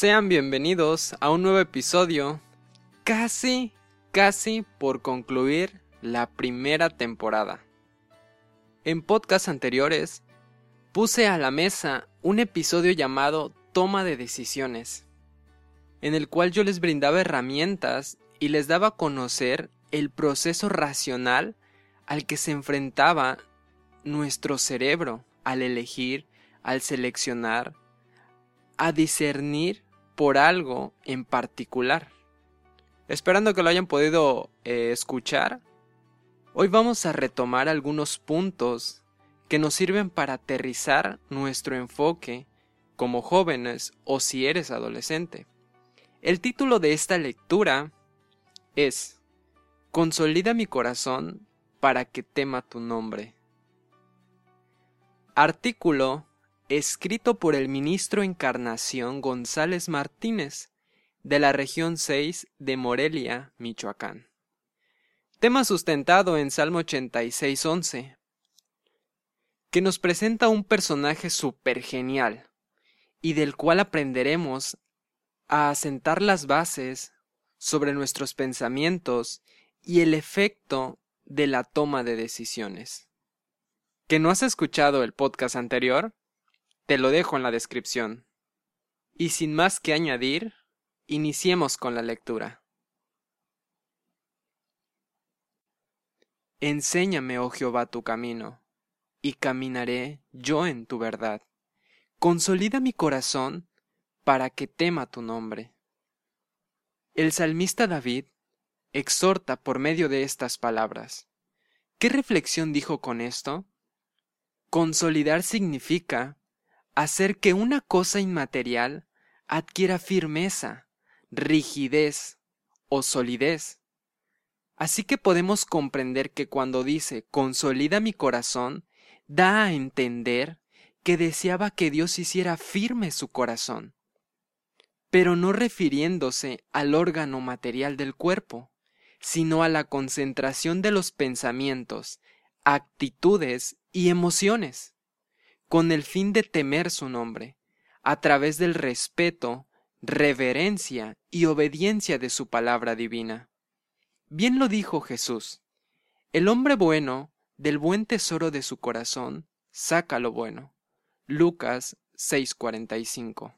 Sean bienvenidos a un nuevo episodio, casi, casi por concluir la primera temporada. En podcasts anteriores puse a la mesa un episodio llamado Toma de Decisiones, en el cual yo les brindaba herramientas y les daba a conocer el proceso racional al que se enfrentaba nuestro cerebro al elegir, al seleccionar, a discernir por algo en particular. Esperando que lo hayan podido eh, escuchar, hoy vamos a retomar algunos puntos que nos sirven para aterrizar nuestro enfoque como jóvenes o si eres adolescente. El título de esta lectura es Consolida mi corazón para que tema tu nombre. Artículo escrito por el ministro Encarnación González Martínez, de la región 6 de Morelia, Michoacán. Tema sustentado en Salmo 86.11, que nos presenta un personaje súper genial y del cual aprenderemos a asentar las bases sobre nuestros pensamientos y el efecto de la toma de decisiones. ¿Que no has escuchado el podcast anterior? Te lo dejo en la descripción. Y sin más que añadir, iniciemos con la lectura. Enséñame, oh Jehová, tu camino, y caminaré yo en tu verdad. Consolida mi corazón para que tema tu nombre. El salmista David exhorta por medio de estas palabras. ¿Qué reflexión dijo con esto? Consolidar significa hacer que una cosa inmaterial adquiera firmeza, rigidez o solidez. Así que podemos comprender que cuando dice consolida mi corazón, da a entender que deseaba que Dios hiciera firme su corazón, pero no refiriéndose al órgano material del cuerpo, sino a la concentración de los pensamientos, actitudes y emociones con el fin de temer su nombre, a través del respeto, reverencia y obediencia de su palabra divina. Bien lo dijo Jesús. El hombre bueno, del buen tesoro de su corazón, saca lo bueno. Lucas 6:45.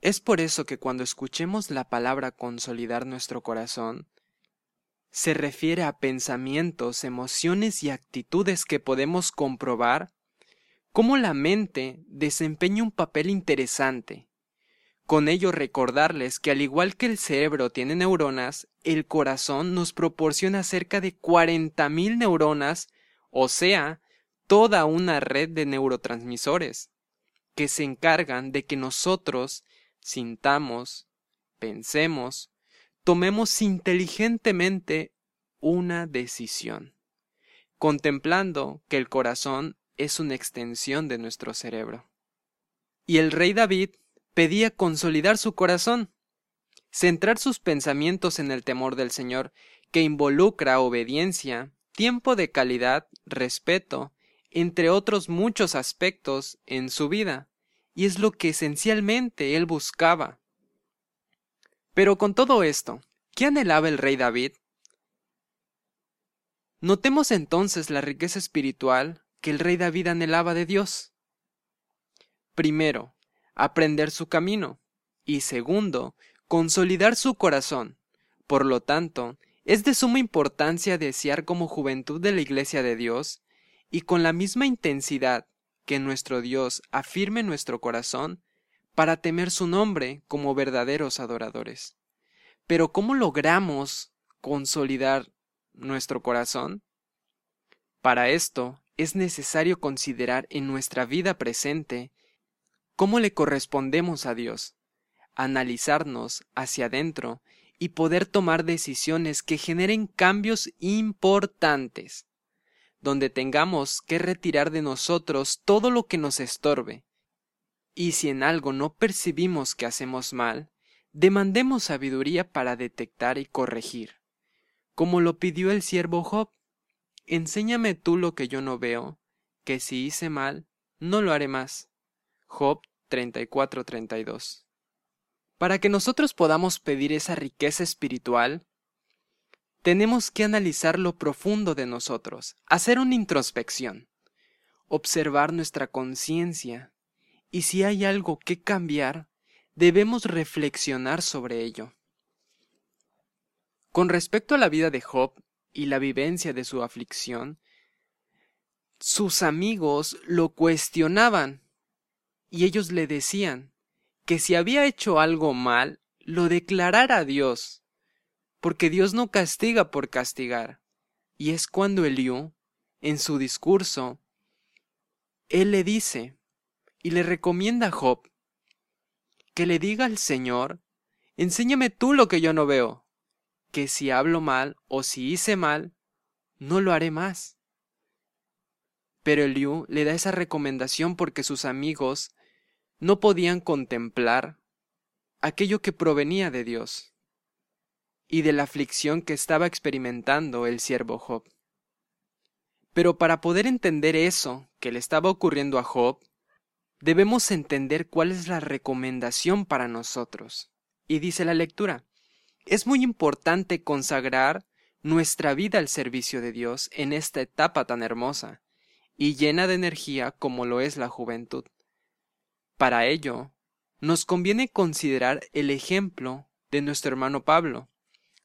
Es por eso que cuando escuchemos la palabra consolidar nuestro corazón, se refiere a pensamientos, emociones y actitudes que podemos comprobar cómo la mente desempeña un papel interesante. Con ello recordarles que al igual que el cerebro tiene neuronas, el corazón nos proporciona cerca de 40.000 neuronas, o sea, toda una red de neurotransmisores, que se encargan de que nosotros sintamos, pensemos, tomemos inteligentemente una decisión, contemplando que el corazón es una extensión de nuestro cerebro. Y el rey David pedía consolidar su corazón, centrar sus pensamientos en el temor del Señor, que involucra obediencia, tiempo de calidad, respeto, entre otros muchos aspectos en su vida, y es lo que esencialmente él buscaba. Pero con todo esto, ¿qué anhelaba el rey David? Notemos entonces la riqueza espiritual que el rey David anhelaba de Dios. Primero, aprender su camino y segundo, consolidar su corazón. Por lo tanto, es de suma importancia desear como juventud de la Iglesia de Dios y con la misma intensidad que nuestro Dios afirme nuestro corazón para temer su nombre como verdaderos adoradores. Pero ¿cómo logramos consolidar nuestro corazón? Para esto es necesario considerar en nuestra vida presente cómo le correspondemos a Dios, analizarnos hacia adentro y poder tomar decisiones que generen cambios importantes, donde tengamos que retirar de nosotros todo lo que nos estorbe. Y si en algo no percibimos que hacemos mal, demandemos sabiduría para detectar y corregir, como lo pidió el siervo Job. Enséñame tú lo que yo no veo, que si hice mal, no lo haré más. Job 34-32. Para que nosotros podamos pedir esa riqueza espiritual, tenemos que analizar lo profundo de nosotros, hacer una introspección, observar nuestra conciencia, y si hay algo que cambiar, debemos reflexionar sobre ello. Con respecto a la vida de Job y la vivencia de su aflicción, sus amigos lo cuestionaban y ellos le decían que si había hecho algo mal, lo declarara a Dios, porque Dios no castiga por castigar. Y es cuando Eliú, en su discurso, él le dice y le recomienda a Job que le diga al Señor, enséñame tú lo que yo no veo, que si hablo mal o si hice mal, no lo haré más. Pero Eliú le da esa recomendación porque sus amigos no podían contemplar aquello que provenía de Dios y de la aflicción que estaba experimentando el siervo Job. Pero para poder entender eso que le estaba ocurriendo a Job, debemos entender cuál es la recomendación para nosotros. Y dice la lectura, es muy importante consagrar nuestra vida al servicio de Dios en esta etapa tan hermosa y llena de energía como lo es la juventud. Para ello, nos conviene considerar el ejemplo de nuestro hermano Pablo,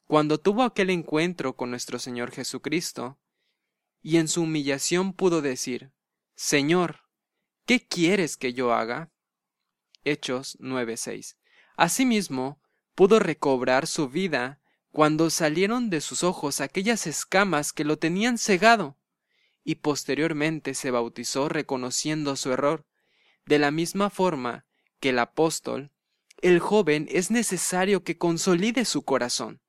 cuando tuvo aquel encuentro con nuestro Señor Jesucristo, y en su humillación pudo decir, Señor, ¿qué quieres que yo haga? Hechos 9:6. Asimismo, pudo recobrar su vida cuando salieron de sus ojos aquellas escamas que lo tenían cegado, y posteriormente se bautizó reconociendo su error. De la misma forma que el apóstol, el joven es necesario que consolide su corazón,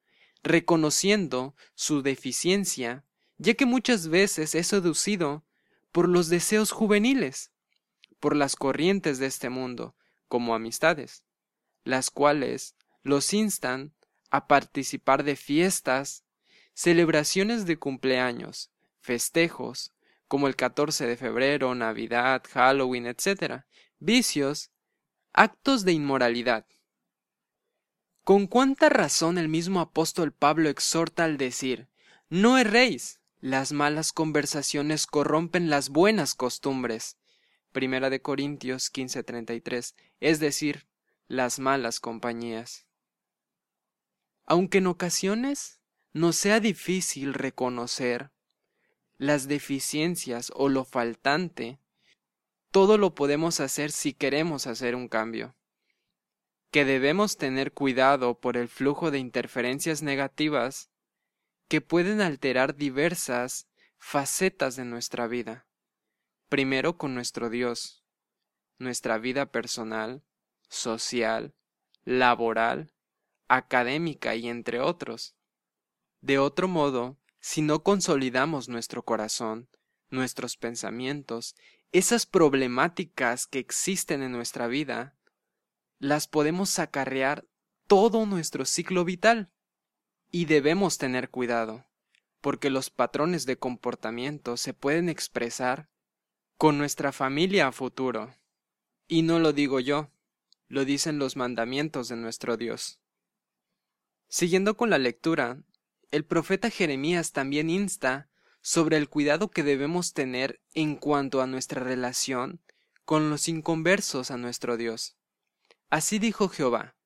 reconociendo su deficiencia, ya que muchas veces es seducido por los deseos juveniles, por las corrientes de este mundo, como amistades, las cuales los instan a participar de fiestas, celebraciones de cumpleaños, festejos, como el 14 de febrero, Navidad, Halloween, etc., vicios, actos de inmoralidad. Con cuánta razón el mismo apóstol Pablo exhorta al decir, no erréis, las malas conversaciones corrompen las buenas costumbres. Primera de Corintios 15:33, es decir, las malas compañías. Aunque en ocasiones nos sea difícil reconocer las deficiencias o lo faltante, todo lo podemos hacer si queremos hacer un cambio. Que debemos tener cuidado por el flujo de interferencias negativas que pueden alterar diversas facetas de nuestra vida. Primero con nuestro Dios, nuestra vida personal, social, laboral, académica y entre otros. De otro modo, si no consolidamos nuestro corazón, nuestros pensamientos, esas problemáticas que existen en nuestra vida, las podemos acarrear todo nuestro ciclo vital. Y debemos tener cuidado, porque los patrones de comportamiento se pueden expresar con nuestra familia a futuro. Y no lo digo yo, lo dicen los mandamientos de nuestro Dios. Siguiendo con la lectura, el profeta Jeremías también insta sobre el cuidado que debemos tener en cuanto a nuestra relación con los inconversos a nuestro Dios. Así dijo Jehová,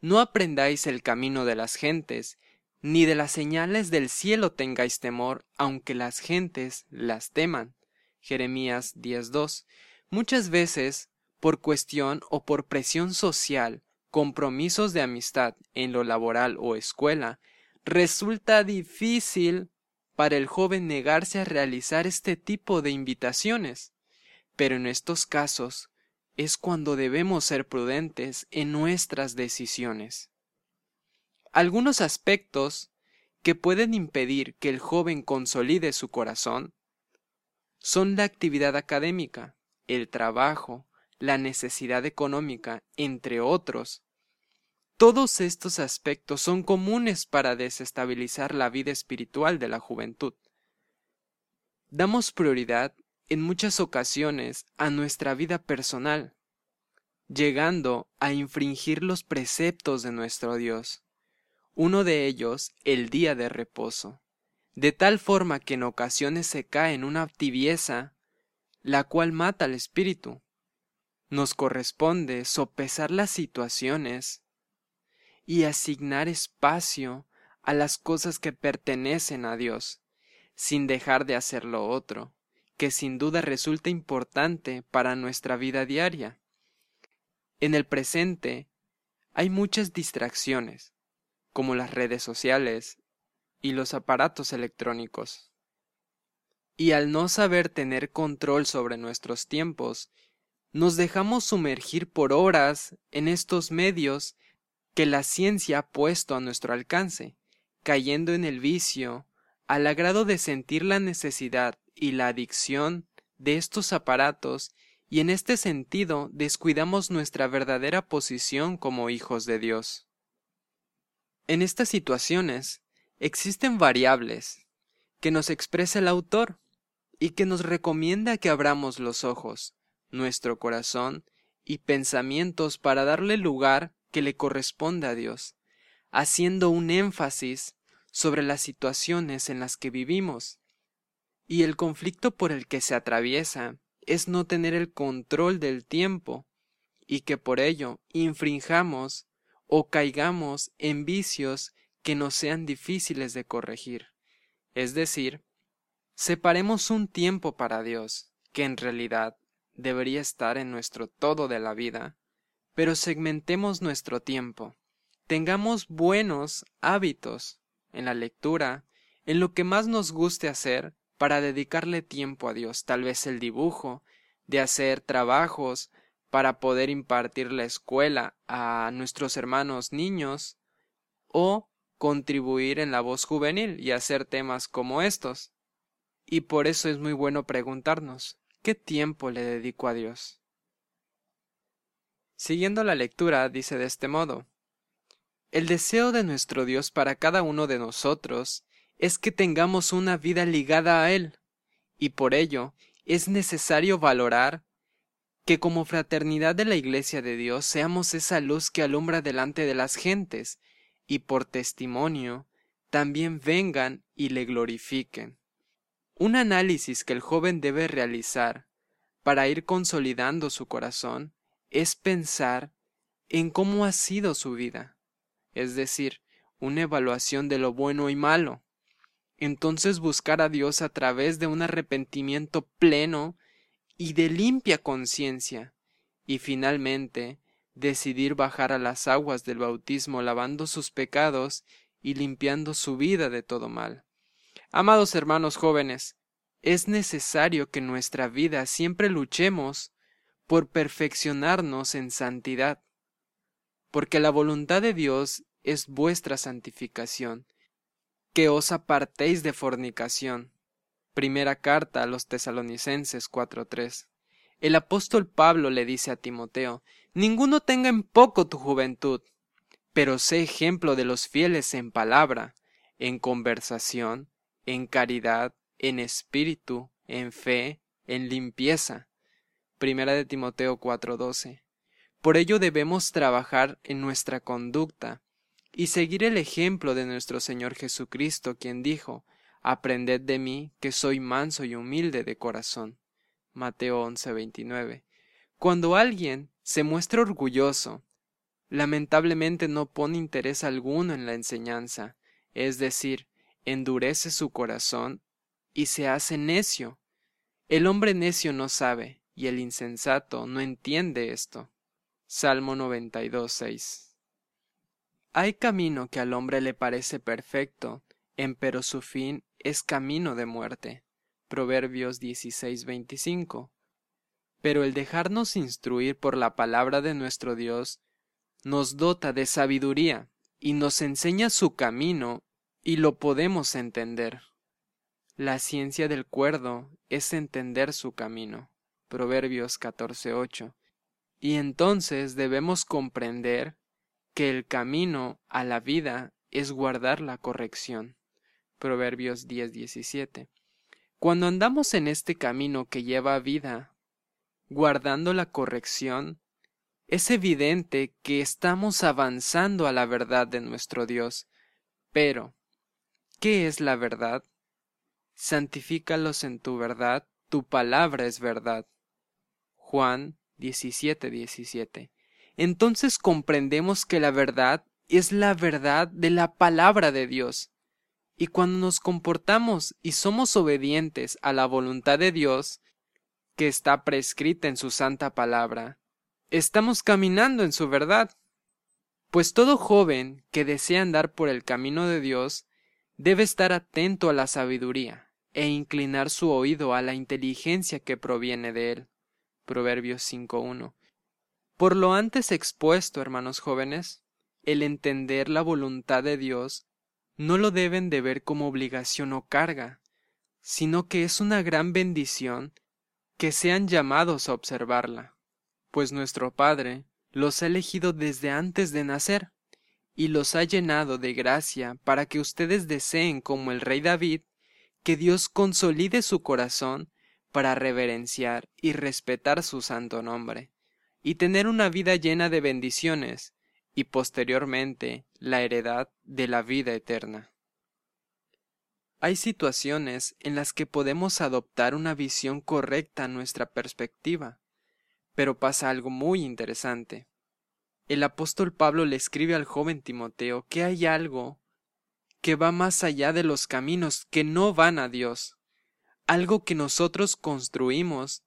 no aprendáis el camino de las gentes, ni de las señales del cielo tengáis temor, aunque las gentes las teman. Jeremías 10.2. Muchas veces, por cuestión o por presión social, compromisos de amistad en lo laboral o escuela, resulta difícil para el joven negarse a realizar este tipo de invitaciones. Pero en estos casos es cuando debemos ser prudentes en nuestras decisiones. Algunos aspectos que pueden impedir que el joven consolide su corazón son la actividad académica, el trabajo, la necesidad económica, entre otros, todos estos aspectos son comunes para desestabilizar la vida espiritual de la juventud. Damos prioridad en muchas ocasiones a nuestra vida personal, llegando a infringir los preceptos de nuestro Dios, uno de ellos el día de reposo, de tal forma que en ocasiones se cae en una tibieza, la cual mata al espíritu. Nos corresponde sopesar las situaciones y asignar espacio a las cosas que pertenecen a Dios, sin dejar de hacer lo otro, que sin duda resulta importante para nuestra vida diaria. En el presente hay muchas distracciones, como las redes sociales y los aparatos electrónicos. Y al no saber tener control sobre nuestros tiempos, nos dejamos sumergir por horas en estos medios que la ciencia ha puesto a nuestro alcance, cayendo en el vicio, al agrado de sentir la necesidad y la adicción de estos aparatos y en este sentido descuidamos nuestra verdadera posición como hijos de Dios. En estas situaciones existen variables que nos expresa el autor y que nos recomienda que abramos los ojos, nuestro corazón y pensamientos para darle lugar que le corresponde a Dios, haciendo un énfasis sobre las situaciones en las que vivimos. Y el conflicto por el que se atraviesa es no tener el control del tiempo, y que por ello infringamos o caigamos en vicios que nos sean difíciles de corregir. Es decir, separemos un tiempo para Dios, que en realidad debería estar en nuestro todo de la vida, pero segmentemos nuestro tiempo, tengamos buenos hábitos en la lectura, en lo que más nos guste hacer para dedicarle tiempo a Dios, tal vez el dibujo, de hacer trabajos para poder impartir la escuela a nuestros hermanos niños, o contribuir en la voz juvenil y hacer temas como estos. Y por eso es muy bueno preguntarnos, ¿qué tiempo le dedico a Dios? Siguiendo la lectura, dice de este modo, el deseo de nuestro Dios para cada uno de nosotros es que tengamos una vida ligada a Él, y por ello es necesario valorar que como fraternidad de la Iglesia de Dios seamos esa luz que alumbra delante de las gentes, y por testimonio también vengan y le glorifiquen. Un análisis que el joven debe realizar para ir consolidando su corazón es pensar en cómo ha sido su vida es decir, una evaluación de lo bueno y malo. Entonces buscar a Dios a través de un arrepentimiento pleno y de limpia conciencia, y finalmente decidir bajar a las aguas del bautismo lavando sus pecados y limpiando su vida de todo mal. Amados hermanos jóvenes, es necesario que en nuestra vida siempre luchemos por perfeccionarnos en santidad porque la voluntad de Dios es vuestra santificación, que os apartéis de fornicación. Primera carta a los tesalonicenses 4.3. El apóstol Pablo le dice a Timoteo, Ninguno tenga en poco tu juventud, pero sé ejemplo de los fieles en palabra, en conversación, en caridad, en espíritu, en fe, en limpieza. Primera de Timoteo 4:12. Por ello debemos trabajar en nuestra conducta y seguir el ejemplo de nuestro Señor Jesucristo, quien dijo, Aprended de mí, que soy manso y humilde de corazón. Mateo 11:29. Cuando alguien se muestra orgulloso, lamentablemente no pone interés alguno en la enseñanza, es decir, endurece su corazón y se hace necio. El hombre necio no sabe, y el insensato no entiende esto. Salmo 92, 6. Hay camino que al hombre le parece perfecto, empero su fin es camino de muerte. Proverbios 16, 25. Pero el dejarnos instruir por la palabra de nuestro Dios nos dota de sabiduría y nos enseña su camino y lo podemos entender. La ciencia del cuerdo es entender su camino. Proverbios 14:8 y entonces debemos comprender que el camino a la vida es guardar la corrección. Proverbios 10:17. Cuando andamos en este camino que lleva a vida, guardando la corrección, es evidente que estamos avanzando a la verdad de nuestro Dios. Pero, ¿qué es la verdad? Santifícalos en tu verdad, tu palabra es verdad. Juan 17, 17. Entonces comprendemos que la verdad es la verdad de la palabra de Dios. Y cuando nos comportamos y somos obedientes a la voluntad de Dios, que está prescrita en su santa palabra, estamos caminando en su verdad. Pues todo joven que desea andar por el camino de Dios debe estar atento a la sabiduría e inclinar su oído a la inteligencia que proviene de él. Proverbios 5.1. Por lo antes expuesto, hermanos jóvenes, el entender la voluntad de Dios no lo deben de ver como obligación o carga, sino que es una gran bendición que sean llamados a observarla, pues nuestro Padre los ha elegido desde antes de nacer, y los ha llenado de gracia para que ustedes deseen, como el rey David, que Dios consolide su corazón para reverenciar y respetar su santo nombre, y tener una vida llena de bendiciones, y posteriormente la heredad de la vida eterna. Hay situaciones en las que podemos adoptar una visión correcta a nuestra perspectiva, pero pasa algo muy interesante. El apóstol Pablo le escribe al joven Timoteo que hay algo que va más allá de los caminos que no van a Dios, algo que nosotros construimos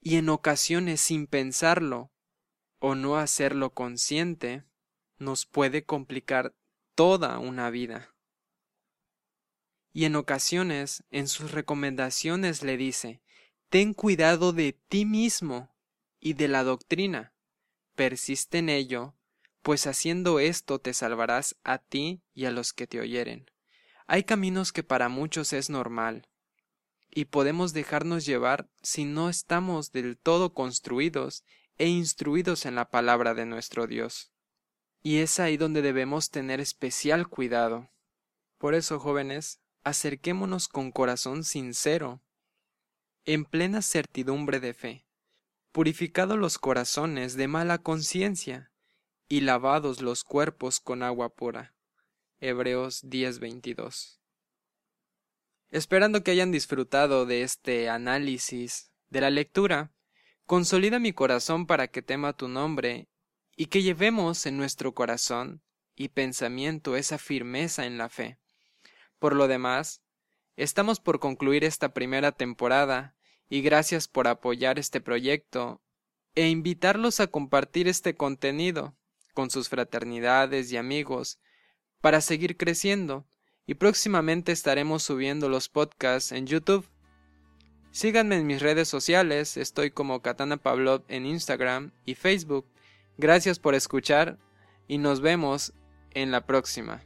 y en ocasiones sin pensarlo o no hacerlo consciente, nos puede complicar toda una vida. Y en ocasiones en sus recomendaciones le dice, ten cuidado de ti mismo y de la doctrina, persiste en ello, pues haciendo esto te salvarás a ti y a los que te oyeren. Hay caminos que para muchos es normal, y podemos dejarnos llevar si no estamos del todo construidos e instruidos en la palabra de nuestro Dios. Y es ahí donde debemos tener especial cuidado. Por eso, jóvenes, acerquémonos con corazón sincero, en plena certidumbre de fe, purificados los corazones de mala conciencia y lavados los cuerpos con agua pura. Hebreos 10:22. Esperando que hayan disfrutado de este análisis de la lectura, consolida mi corazón para que tema tu nombre y que llevemos en nuestro corazón y pensamiento esa firmeza en la fe. Por lo demás, estamos por concluir esta primera temporada y gracias por apoyar este proyecto e invitarlos a compartir este contenido con sus fraternidades y amigos para seguir creciendo y próximamente estaremos subiendo los podcasts en YouTube. Síganme en mis redes sociales, estoy como Katana Pavlov en Instagram y Facebook Gracias por escuchar y nos vemos en la próxima.